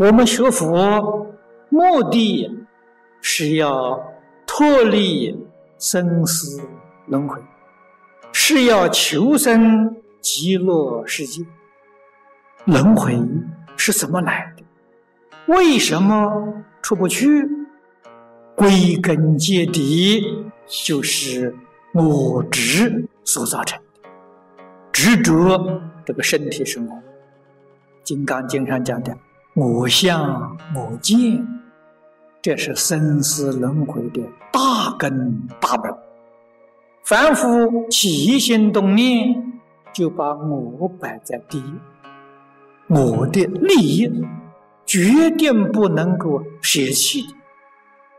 我们学佛目的是要脱离生死轮回，是要求生极乐世界。轮回是怎么来的？为什么出不去？归根结底就是我执所造成的，执着这个身体生活。《金刚经》上讲的“我相我见”，这是生死轮回的大根大本。凡夫起心动念，就把我摆在第一，我的利益决定不能够舍弃。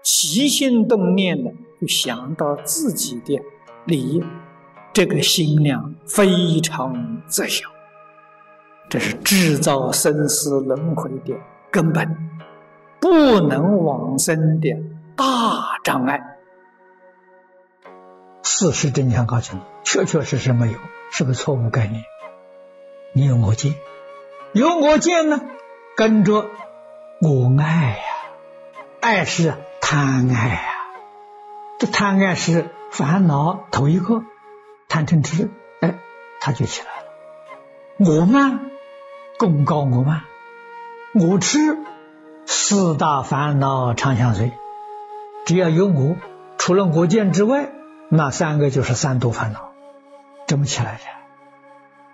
起心动念的，就想到自己的利益，这个心量非常窄小，这是制造生死轮回的根本，不能往生的大障碍。事实真相告诉你，确确实实没有，是个错误概念。你有我见，有我见呢，跟着我爱呀，爱是。贪爱呀，这贪爱是烦恼头一个，贪嗔痴，哎，他就起来了。我慢，功高我慢，我痴，四大烦恼常相随。只要有我，除了我见之外，那三个就是三毒烦恼，这么起来的？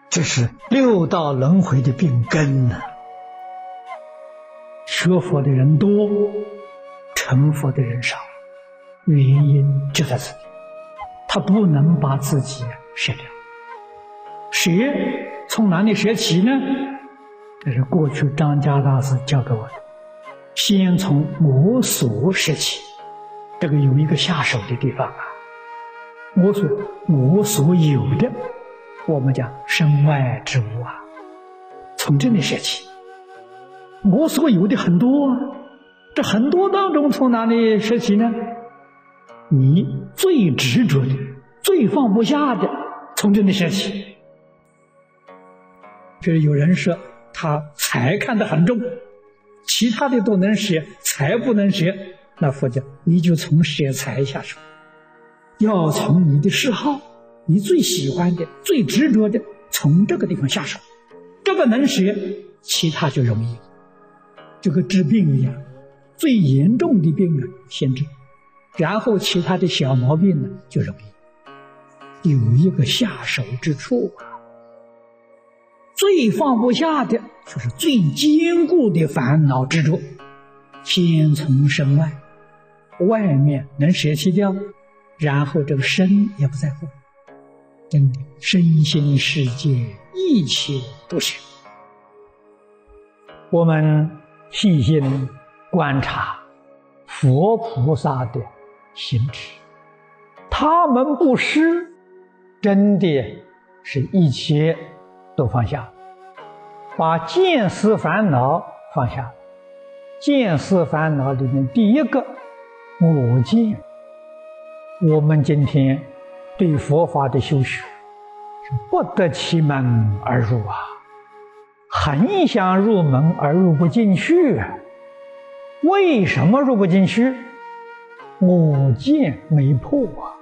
这是六道轮回的病根呢。学佛的人多。成佛的人少，原因就在这里。他不能把自己舍掉，舍从哪里舍起呢？这是过去张家大师教给我的。先从我所舍起，这个有一个下手的地方啊。我所我所有的，我们讲身外之物啊，从这里舍起。我所有的很多。这很多当中，从哪里说起呢？你最执着的、最放不下的，从这里说起。就是有人说他财看得很重，其他的都能舍，财不能舍。那佛教，你就从舍财下手，要从你的嗜好、你最喜欢的、最执着的，从这个地方下手。这个能舍，其他就容易，就跟治病一样。最严重的病呢，先治，然后其他的小毛病呢就容易有一个下手之处啊。最放不下的就是最坚固的烦恼执着，先从身外，外面能舍弃掉，然后这个身也不在乎，真的身心世界一切都是。我们细心。观察佛菩萨的行持，他们不施，真的是一切都放下，把见思烦恼放下。见思烦恼里面第一个我见，我们今天对佛法的修学不得其门而入啊，很想入门而入不进去。为什么入不进去？我见没破啊，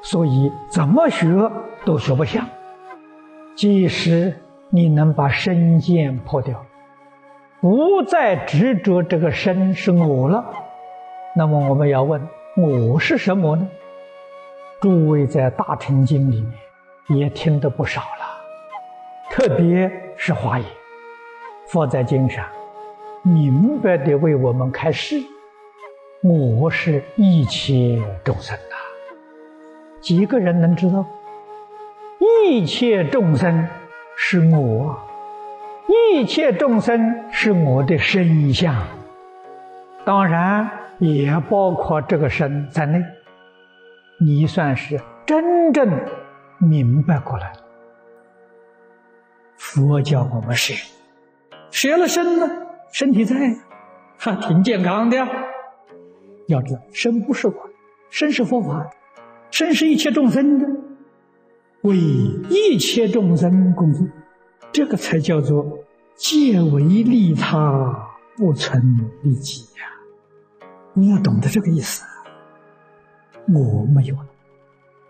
所以怎么学都学不像。即使你能把身见破掉，不再执着这个身是我了，那么我们要问：我是什么呢？诸位在《大乘经》里面也听得不少了，特别是华严，佛在经上。明白的为我们开示，我是一切众生呐。几个人能知道？一切众生是我，一切众生是我的身相，当然也包括这个身在内。你算是真正明白过来。佛教我们是学了身呢？身体在，还挺健康的。要知道，身不是我，身是佛法，身是一切众生的，为一切众生工作，这个才叫做借为利他，不存利己呀。你要懂得这个意思。我没有了，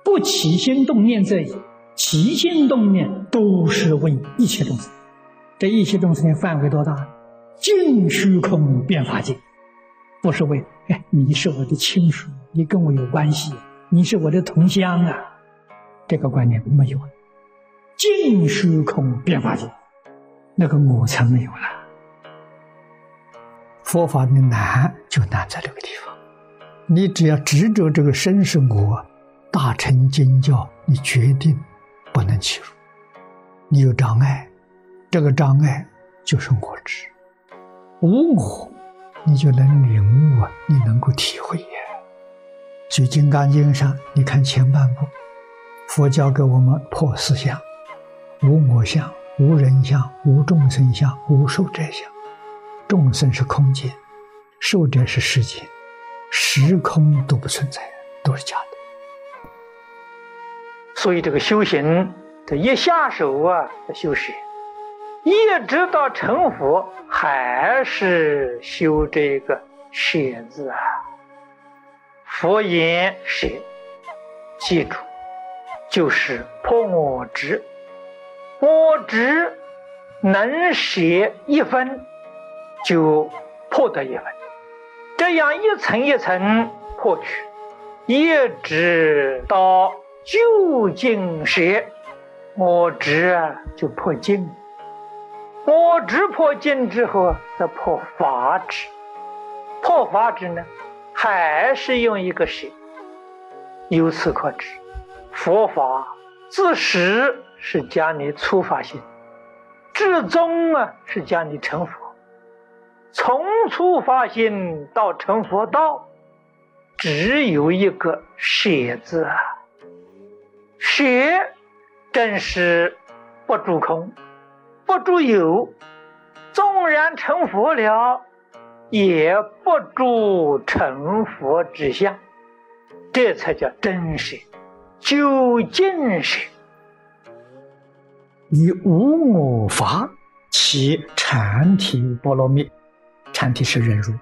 不起心动念这一，起心动念都是为一切众生。这一切众生的范围多大？尽虚空变法界，不是为哎，你是我的亲属，你跟我有关系，你是我的同乡啊，这个观念没有了。尽虚空变法界，那个我才没有了。佛法的难就难在这个地方，你只要执着这个身是我，大乘经教你决定不能起入，你有障碍，这个障碍就是我执。无我，你就能领悟啊！你能够体会呀。所以《金刚经》上，你看前半部，佛教给我们破四相：无我相、无人相、无众生相、无寿者相。众生是空间，寿者是时间，时空都不存在，都是假的。所以这个修行，这一下手啊，修学。一直到成佛，还是修这个“舍”字啊。佛言“舍”，记住，就是破我执。我执能舍一分，就破得一分。这样一层一层破去，一直到究竟舍，我执啊就破尽。我执破尽之后，再破法执。破法执呢，还是用一个舍。由此可知，佛法自始是将你出发心，至终啊是将你成佛。从出发心到成佛道，只有一个舍字啊。舍，正是不住空。不住有，纵然成佛了，也不住成佛之相，这才叫真实，究竟是以无我法起禅体波罗蜜，禅体是忍辱。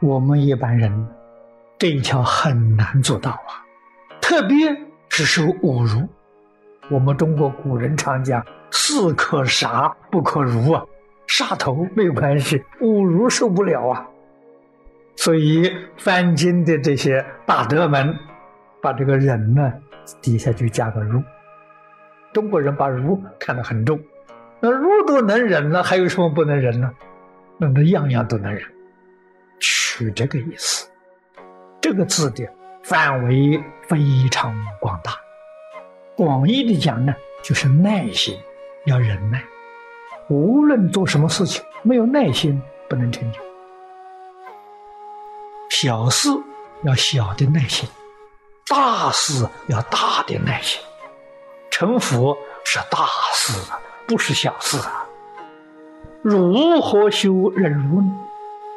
我们一般人这一条很难做到啊，特别是受侮辱。我们中国古人常讲。士可杀不可辱啊，杀头没有关系，侮辱受不了啊。所以翻经的这些大德们，把这个人呢底下就加个如。中国人把如看得很重，那如都能忍了，还有什么不能忍呢？那那样样都能忍，取这个意思。这个字的范围非常广大，广义的讲呢，就是耐心。要忍耐，无论做什么事情，没有耐心不能成就。小事要小的耐心，大事要大的耐心。成佛是大事啊，不是小事啊。如何修忍辱呢？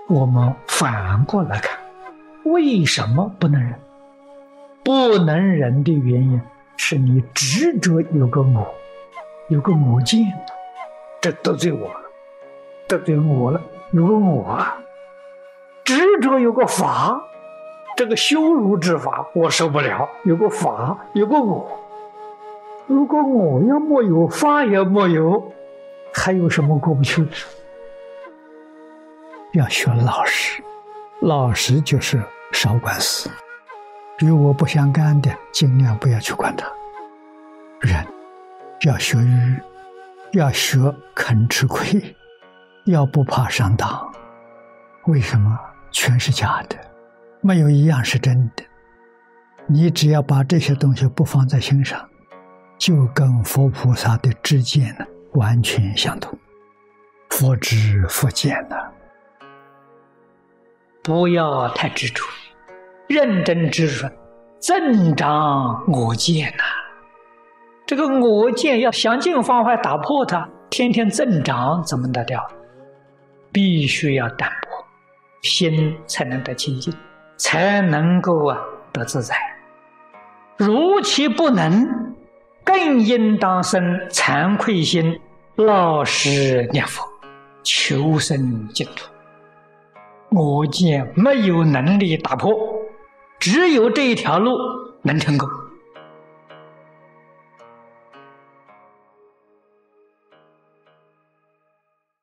我们反过来看，为什么不能忍？不能忍的原因是你执着有个我。有个我见，这得罪我了，得罪我了。有个我执着有个法，这个羞辱之法我受不了。有个法，有个我。如果我要没有法也没有，还有什么过不去的？要学老实，老实就是少管事，与我不相干的，尽量不要去管他。人。要学愚，要学肯吃亏，要不怕上当。为什么？全是假的，没有一样是真的。你只要把这些东西不放在心上，就跟佛菩萨的知见呢完全相同。佛知佛见呢，不要太执着，认真执着，增长我见呐。这个我见要想尽方法打破它，天天增长怎么得掉？必须要淡泊，心才能得清净，才能够啊得自在。如其不能，更应当生惭愧心，老实念佛，求生净土。我见没有能力打破，只有这一条路能成功。